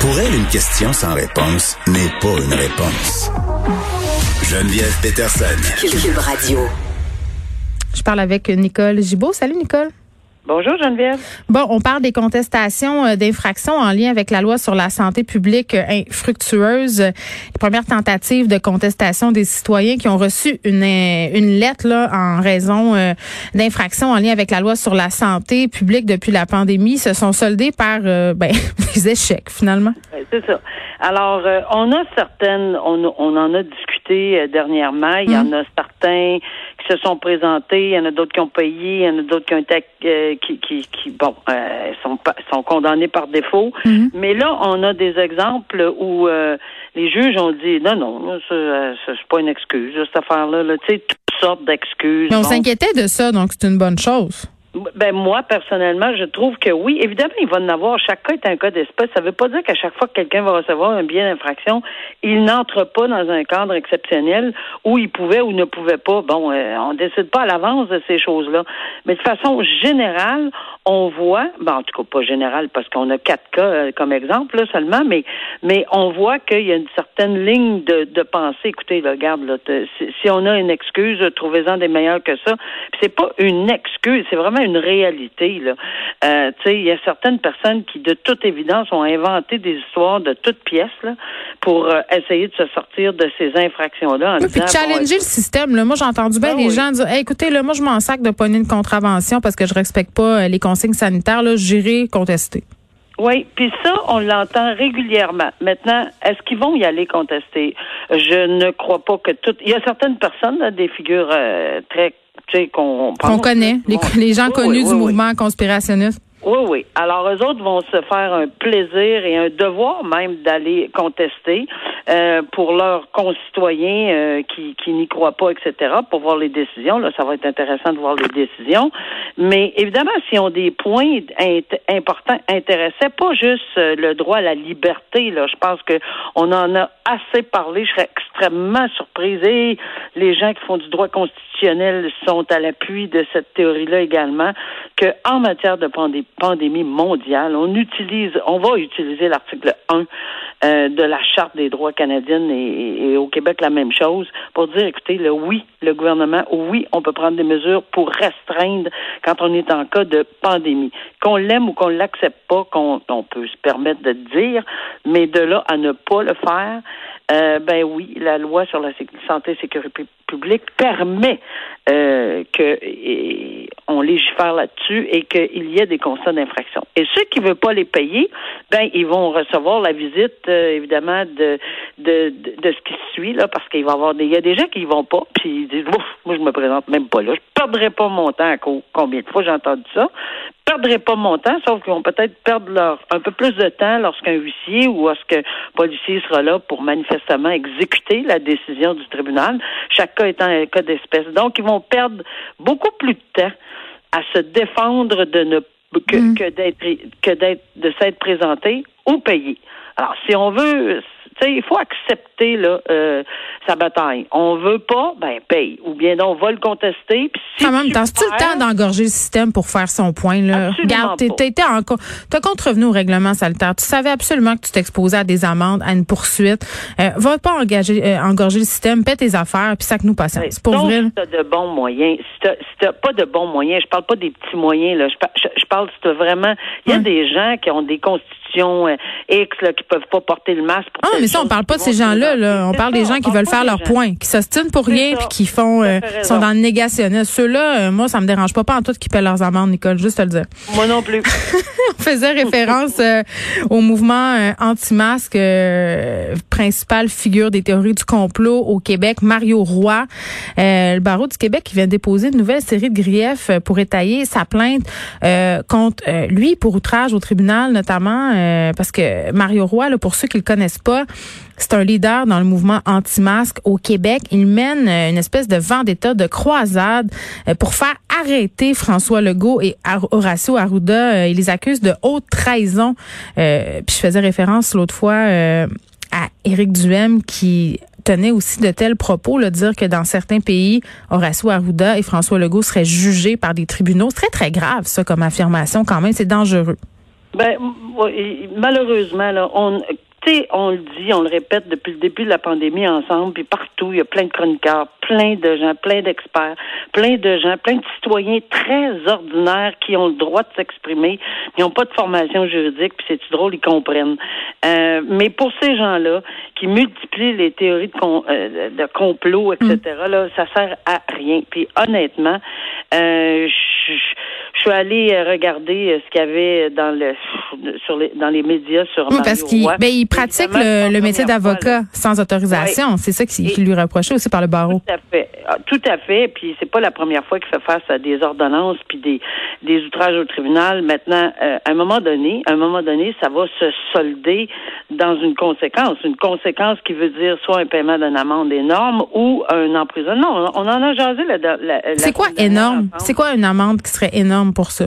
Pour elle, une question sans réponse n'est pas une réponse. Geneviève Peterson. Cube Radio. Je parle avec Nicole Gibault. Salut Nicole. Bonjour Geneviève. Bon, on parle des contestations euh, d'infractions en lien avec la loi sur la santé publique euh, infructueuse. Les premières tentatives de contestation des citoyens qui ont reçu une, euh, une lettre là, en raison d'infractions en lien avec la loi sur la santé publique depuis la pandémie se sont soldées par ben, des échecs finalement. C'est ça. Alors, on a certaines, on, on en a discuté dernièrement. Il y en a certains se sont présentés, il y en a d'autres qui ont payé, il y en a d'autres qui ont été qui, qui, qui bon, euh, sont, sont condamnés par défaut. Mhm. Mais là, on a des exemples où euh, les juges ont dit non, non, euh, c'est pas une excuse, cette affaire-là. Là, tu sais, toutes sortes d'excuses. Mais on s'inquiétait de ça, donc c'est une bonne chose. Ben moi personnellement, je trouve que oui. Évidemment, il va en avoir. Chaque cas est un cas d'espèce. Ça ne veut pas dire qu'à chaque fois que quelqu'un va recevoir un bien d'infraction, il n'entre pas dans un cadre exceptionnel où il pouvait ou ne pouvait pas. Bon, euh, on décide pas à l'avance de ces choses-là. Mais de façon générale, on voit, ben en tout cas pas générale parce qu'on a quatre cas euh, comme exemple là, seulement, mais mais on voit qu'il y a une certaine ligne de, pensée. Écoutez, regarde, là, si, on a une excuse, trouvez-en des meilleures que ça. c'est pas une excuse, c'est vraiment une réalité. Là. Euh, il y a certaines personnes qui, de toute évidence, ont inventé des histoires de toutes pièces là, pour euh, essayer de se sortir de ces infractions-là. Oui, puis challenger le système. Là. Moi, j'ai entendu bien ah les gens dire écoutez, là, moi, je m'en sac de pogner une contravention parce que je respecte pas euh, les consignes sanitaires. Là, j'irai contester. Oui, puis ça, on l'entend régulièrement. Maintenant, est-ce qu'ils vont y aller contester? Je ne crois pas que toutes. Il y a certaines personnes, des figures très qu'on connaît, les, gens connus du mouvement conspirationniste. Oui, oui. Alors, eux autres vont se faire un plaisir et un devoir même d'aller contester euh, pour leurs concitoyens euh, qui, qui n'y croient pas, etc., pour voir les décisions. Là, ça va être intéressant de voir les décisions. Mais évidemment, s'ils ont des points importants intéressés, pas juste euh, le droit à la liberté, là, je pense que on en a assez parlé. Je serais extrêmement surprise. Et les gens qui font du droit constitutionnel sont à l'appui de cette théorie-là également, que en matière de pandémie, pandémie mondiale, on utilise, on va utiliser l'article 1 euh, de la Charte des droits canadiennes et, au Québec la même chose pour dire, écoutez, le oui, le gouvernement, oui, on peut prendre des mesures pour restreindre quand on est en cas de pandémie. Qu'on l'aime ou qu'on l'accepte pas, qu'on on peut se permettre de dire, mais de là à ne pas le faire, euh, ben oui, la loi sur la santé et sécurité publique permet euh, que on légifère là-dessus et qu'il y ait des constats d'infraction. Et ceux qui ne veulent pas les payer, ben ils vont recevoir la visite euh, évidemment de, de, de ce qui suit là, parce qu'il va y avoir des il y a des gens qui y vont pas, puis ils disent ouf, moi je me présente même pas là, je perdrai pas mon temps. Combien de fois j'ai entendu ça? Perdraient pas mon temps, sauf qu'ils vont peut-être perdre leur un peu plus de temps lorsqu'un huissier ou lorsqu'un policier sera là pour manifestement exécuter la décision du tribunal, chaque cas étant un cas d'espèce. Donc, ils vont perdre beaucoup plus de temps à se défendre de ne que, mm. que d'être que d'être de s'être présenté ou payé. Alors, si on veut il faut accepter là, euh, sa bataille. On veut pas, ben paye. Ou bien on va le contester. Puis si Quand même, tas tu le temps d'engorger le système pour faire son point? Là? Regarde, t'as contrevenu au règlement salutaire. Tu savais absolument que tu t'exposais à des amendes, à une poursuite. Euh, va pas engager, euh, engorger le système, paie tes affaires, puis ça que nous passons. C'est pour vrai. Si t'as de bons moyens, si t'as pas de bons moyens, je parle pas des petsi moyens, là. Je, parle si t'as vraiment. Il y a des gens qui ont des constitutions euh, X là, qui peuvent pas porter le masque. ah, mais ça, on parle pas de ces gens-là. Là. On parle des gens qui veulent faire leur point, qui s'ostinent pour rien puis qui font euh, sont dans le négationnisme. Ceux-là, euh, moi, ça me dérange pas, pas en tout qui paient leurs amendes, Nicole, juste te le dire. Moi non plus. on faisait référence euh, au mouvement anti-masque, principale figure des théories du complot au Québec, Mario Roy, le barreau du Québec, qui vient déposer une nouvelle série de griefs pour étayer sa plainte contre lui pour outrage au tribunal, notamment parce que Mario Roy, là, pour ceux qui le connaissent pas, c'est un leader dans le mouvement anti-masque au Québec. Il mène euh, une espèce de vendetta, de croisade euh, pour faire arrêter François Legault et Horacio Arruda. Euh, il les accuse de haute trahison. puis je faisais référence l'autre fois à Éric Duhem qui tenait aussi de tels propos, le dire que dans certains pays, Horacio Arruda et François Legault seraient jugés par des tribunaux. C'est très, très grave, ça, comme affirmation quand même. C'est dangereux. Ben, malheureusement, là, on, on le dit, on le répète depuis le début de la pandémie ensemble, puis partout, il y a plein de chroniqueurs, plein de gens, plein d'experts, plein de gens, plein de citoyens très ordinaires qui ont le droit de s'exprimer, qui n'ont pas de formation juridique, puis c'est drôle, ils comprennent. Euh, mais pour ces gens-là, qui multiplient les théories de, euh, de complot, etc., mm. là, ça sert à rien. Puis honnêtement, euh, je suis allée regarder ce qu'il y avait dans le sur les dans les médias sur oui, parce qu'il ben, pratique le, métier d'avocat sans autorisation. C'est ça qui, lui reprochait aussi par le barreau. Tout à fait. Ah, tout à fait. Puis c'est pas la première fois qu'il fait face à des ordonnances puis des, des outrages au tribunal. Maintenant, euh, à un moment donné, à un moment donné, ça va se solder dans une conséquence. Une conséquence qui veut dire soit un paiement d'une amende énorme ou un emprisonnement. On, en a jasé la, la, C'est quoi énorme? C'est quoi une amende qui serait énorme pour ça?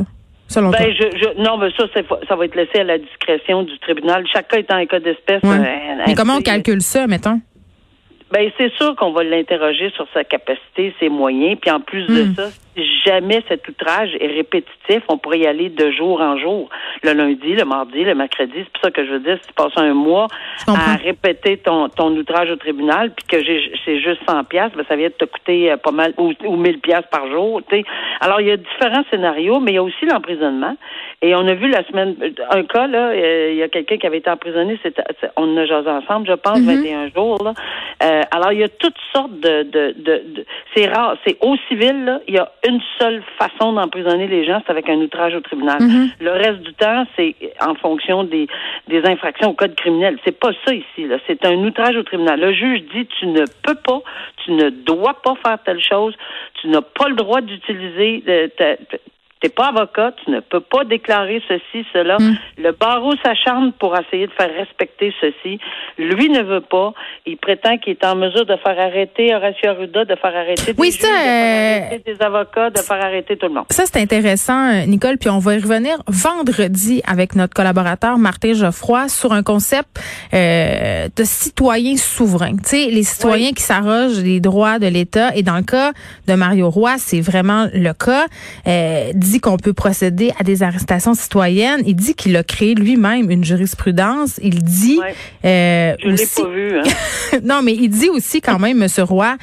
Ben, Je, je, non, mais ça, ça va être laissé à la discrétion du tribunal. Chaque cas étant un cas d'espèce. Euh, mais comment on calcule ça, mettons? Ben c'est sûr qu'on va l'interroger sur sa capacité, ses moyens, puis en plus de hmm. ça, jamais cet outrage est répétitif, on pourrait y aller de jour en jour, le lundi, le mardi, le mercredi. C'est pour ça que je veux dire, si tu passes un mois à répéter ton, ton outrage au tribunal, puis que c'est juste 100 pièces, ben ça vient de te coûter euh, pas mal ou, ou 1000 pièces par jour. sais. Alors il y a différents scénarios, mais il y a aussi l'emprisonnement. Et on a vu la semaine un cas là, euh, il y a quelqu'un qui avait été emprisonné, on a jasé ensemble, je pense, 21 mm-hmm. jours là. Euh, alors il y a toutes sortes de, de, de, c'est rare, c'est au civil là, il y a une seule façon d'emprisonner les gens, c'est avec un outrage au tribunal. Mm-hmm. Le reste du temps, c'est en fonction des, des infractions au code criminel. C'est pas ça ici là, c'est un outrage au tribunal. Le juge dit tu ne peux pas, tu ne dois pas faire telle chose, tu n'as pas le droit d'utiliser euh, t'es pas avocat, tu ne peux pas déclarer ceci, cela. Hmm. Le barreau s'acharne pour essayer de faire respecter ceci. Lui ne veut pas. Il prétend qu'il est en mesure de faire arrêter Horacio Arruda, de faire arrêter des juges, de faire arrêter des avocats, de faire arrêter tout le monde. Ça, c'est intéressant, euh, Nicole, puis on va y revenir vendredi avec notre collaborateur Martin Geoffroy sur un concept euh, de citoyen souverain. Tu sais, les citoyens qui s'arrogent les droits de l'État. Et dans le cas de Mario Roy, c'est vraiment le cas. Euh, dit qu'on peut procéder à des arrestations citoyennes. Il dit qu'il a créé lui-même une jurisprudence. Il dit euh, Je aussi, pas vu. Hein. non, mais il dit aussi quand même, Monsieur Roy,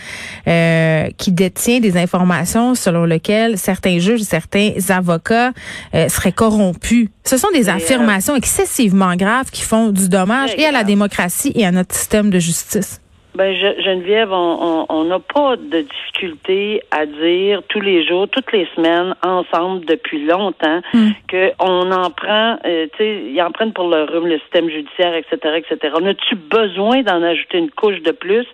euh, qui détient des informations selon lesquelles certains juges, certains avocats euh, seraient corrompus. Ce sont des affirmations excessivement graves qui font du dommage et à la démocratie et à notre système de justice. Ben, Geneviève, on n'a pas de difficulté à dire tous les jours, toutes les semaines, ensemble, depuis longtemps, mm. qu'on en prend, euh, tu sais, ils en prennent pour le rhume, le système judiciaire, etc., etc. On a-tu besoin d'en ajouter une couche de plus?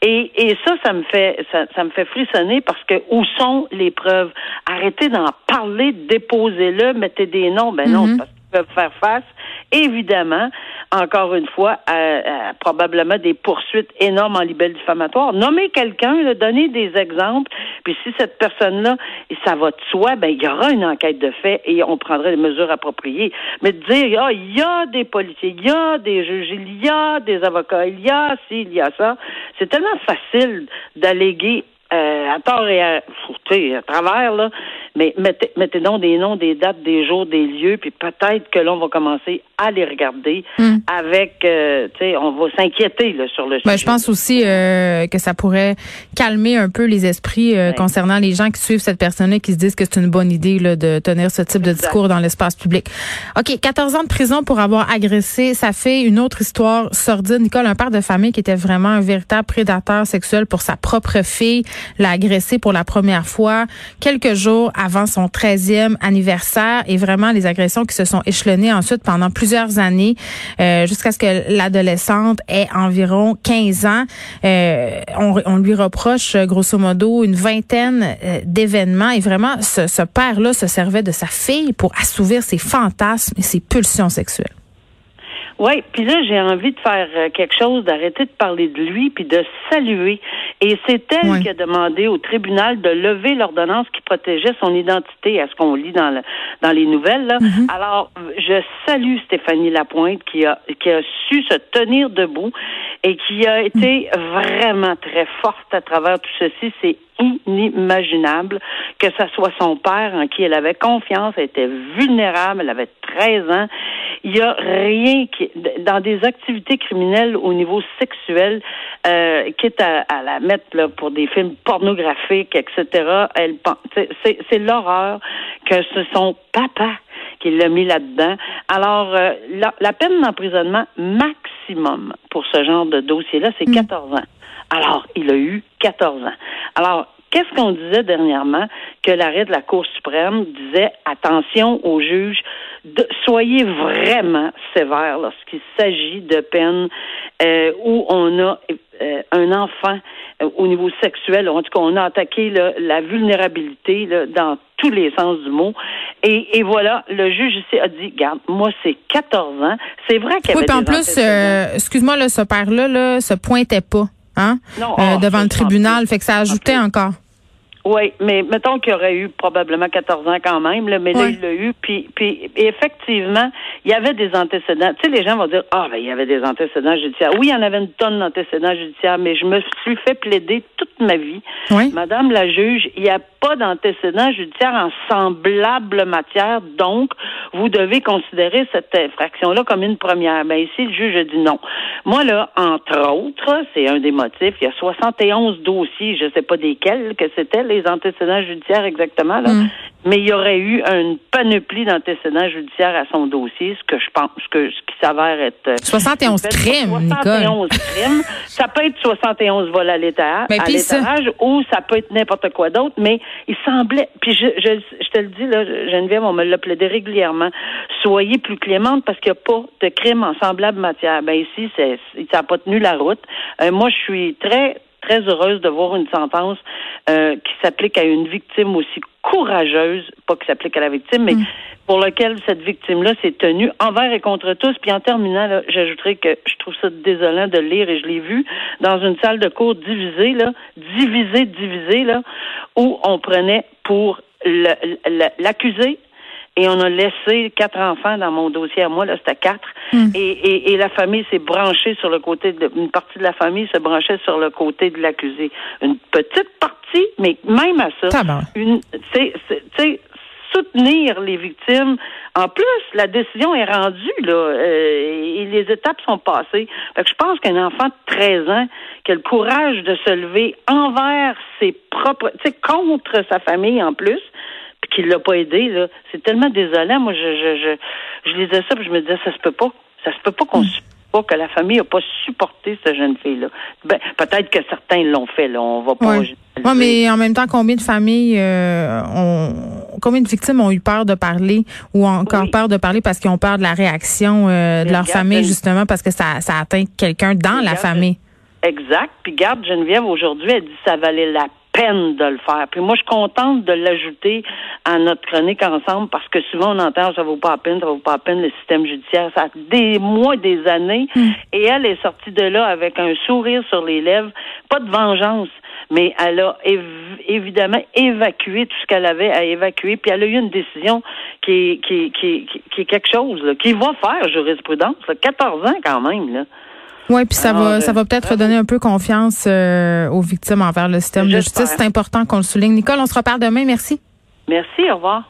Et, et ça, ça me fait, ça, ça me fait frissonner parce que où sont les preuves? Arrêtez d'en parler, déposez-le, mettez des noms. Ben non, mm-hmm. parce qu'ils peuvent faire face, évidemment, encore une fois, probablement des poursuites énormes en libelle diffamatoire. Nommer quelqu'un, donner des exemples, puis si cette personne-là, ça va de soi, ben il y aura une enquête de fait et on prendra les mesures appropriées. Mais de dire, ah, il y a des policiers, il y a des juges, il y a des avocats, il y a ci, il y a ça, c'est tellement facile d'alléguer euh, à tort et à, à travers, là, mais mettez, mettez donc des noms, des dates, des jours, des lieux, puis peut-être que l'on va commencer à les regarder hmm. avec, euh, tu sais, on va s'inquiéter sur le ben, sujet. je pense aussi euh, que ça pourrait calmer un peu les esprits euh, concernant les gens qui suivent cette personne-là, qui se disent que c'est une bonne idée là, de tenir ce type de discours dans l'espace public. OK, 14 ans de prison pour avoir agressé, ça fait une autre histoire sordide. Nicole, un père de famille qui était vraiment un véritable prédateur sexuel pour sa propre fille, l'a agressé pour la première fois quelques jours avant son 13e anniversaire et vraiment les agressions qui se sont échelonnées ensuite pendant plusieurs années euh, jusqu'à ce que l'adolescente ait environ 15 ans. Euh, on, lui reproche grosso modo une vingtaine euh, d'événements et vraiment ce, ce père-là se servait de sa fille pour assouvir ses fantasmes et ses pulsions sexuelles. Oui, puis là, j'ai envie de faire quelque chose, d'arrêter de parler de lui, puis de saluer Et c'est elle qui a demandé au tribunal de lever l'ordonnance qui protégeait son identité, à ce qu'on lit dans, le, dans les nouvelles. Là. Mm-hmm. Alors, je salue Stéphanie Lapointe qui a, qui a su se tenir debout et qui a été vraiment très forte à travers tout ceci. C'est inimaginable que ce soit son père en qui elle avait confiance, elle était vulnérable, elle avait 13 ans. Il n'y a rien qui, dans des activités criminelles au niveau sexuel, euh, quitte à, la mettre là, pour des films pornographiques, etc. Elle, c'est l'horreur que ce son papa qui l'a mis là-dedans. Alors, euh, la, peine d'emprisonnement maximum pour ce genre de dossier-là, c'est 14 mm. ans. Alors, il a eu 14 ans. Alors, qu'est-ce qu'on disait dernièrement que l'arrêt de la Cour suprême disait? Attention aux juges, de, soyez vraiment sévères lorsqu'il s'agit de peines euh, où on a euh, un enfant euh, au niveau sexuel. En tout cas, on a attaqué la vulnérabilité dans tous les sens du mot. Et, et, voilà, le juge ici a dit, garde, moi, c'est 14 ans. C'est vrai qu'il y avait oui, en plus, excuse-moi, là, ce père-là là, se pointait pas. Hein, ah, devant le tribunal, fait que ça ajoutait encore. Oui, mais mettons qu'il aurait eu probablement 14 ans quand même, là, mais là, il l'a eu. Puis, puis effectivement, il y avait des antécédents. Tu sais, les gens vont dire, ah, ben, il y avait des antécédents judiciaires. Oui, il y en avait une tonne d'antécédents judiciaires, mais je me suis fait plaider toute ma vie. Madame la juge, il n'y a pas d'antécédents judiciaires en semblable matière, donc vous devez considérer cette infraction-là comme une première. Ben ici, le juge a dit non. Moi, là, entre autres, c'est un des motifs, il y a 71 dossiers, je ne sais pas desquels que c'était, les antécédents judiciaires exactement, là. Mm. Mais il y aurait eu une panoplie d'antécédents judiciaires à son dossier, ce que je pense, ce, que, ce qui s'avère être... 71 euh, crimes, 71 crimes. Ça peut être 71 vols à l'état, ben, ou ça peut être n'importe quoi d'autre, mais il semblait... Puis je, je, je te le dis, là, Geneviève, on me l'a plaidé régulièrement, soyez plus clémente parce qu'il n'y a pas de crime en semblable matière. Ben ici, c'est, ça n'a pas tenu la route. Euh, moi, je suis très très heureuse de voir une sentence euh, qui s'applique à une victime aussi courageuse, pas qui s'applique à la victime, mais mm. pour laquelle cette victime-là s'est tenue envers et contre tous. Puis en terminant, j'ajouterais que je trouve ça désolant de lire, et je l'ai vu, dans une salle de cours divisée, là, divisée, divisée, là, où on prenait pour l'accusé et on a laissé quatre enfants dans mon dossier à moi, là, c'était quatre. Hmm. Et, et, la famille s'est branchée sur le côté de, une partie de la famille se branchait sur le côté de l'accusé. Une petite partie, mais même à ça, une, c'est, soutenir les victimes. En plus, la décision est rendue, là, euh, et les étapes sont passées. Fait que je pense qu'un enfant de 13 ans qui a le courage de se lever envers ses propres, tu sais, contre sa famille en plus, qu'il l'a pas aidé, là, c'est tellement désolant. Moi, je, je, je, je lisais ça, puis je me disais, ça se peut pas. Ça se peut pas qu'on hmm. pas que la famille n'a pas supporté cette jeune fille-là. Ben, peut-être que certains l'ont fait, là. On va pas. Oui, mais en même temps, combien de familles euh, ont combien de victimes ont eu peur de parler ou ont encore peur de parler parce qu'ils ont peur de la réaction euh, de leur famille, justement, parce que ça, ça atteint quelqu'un dans la famille? Exact. Puis garde Geneviève aujourd'hui, elle dit ça valait la peine de le faire. Puis moi, je suis contente de l'ajouter à notre chronique ensemble parce que souvent on entend ça vaut pas la peine, ça vaut pas la peine le système judiciaire. Ça a des mois, des années, hmm. et elle est sortie de là avec un sourire sur les lèvres, pas de vengeance, mais elle a évidemment évacué tout ce qu'elle avait à évacuer, puis elle a eu une décision qui est, qui, qui, qui, est quelque chose, qui va faire jurisprudence, 14 ans quand même, là. Oui, puis ça va, ça va peut-être donner un peu confiance euh, aux victimes envers le système de justice. C'est important qu'on le souligne. Nicole, on se reparle demain. Merci. Merci. Au revoir.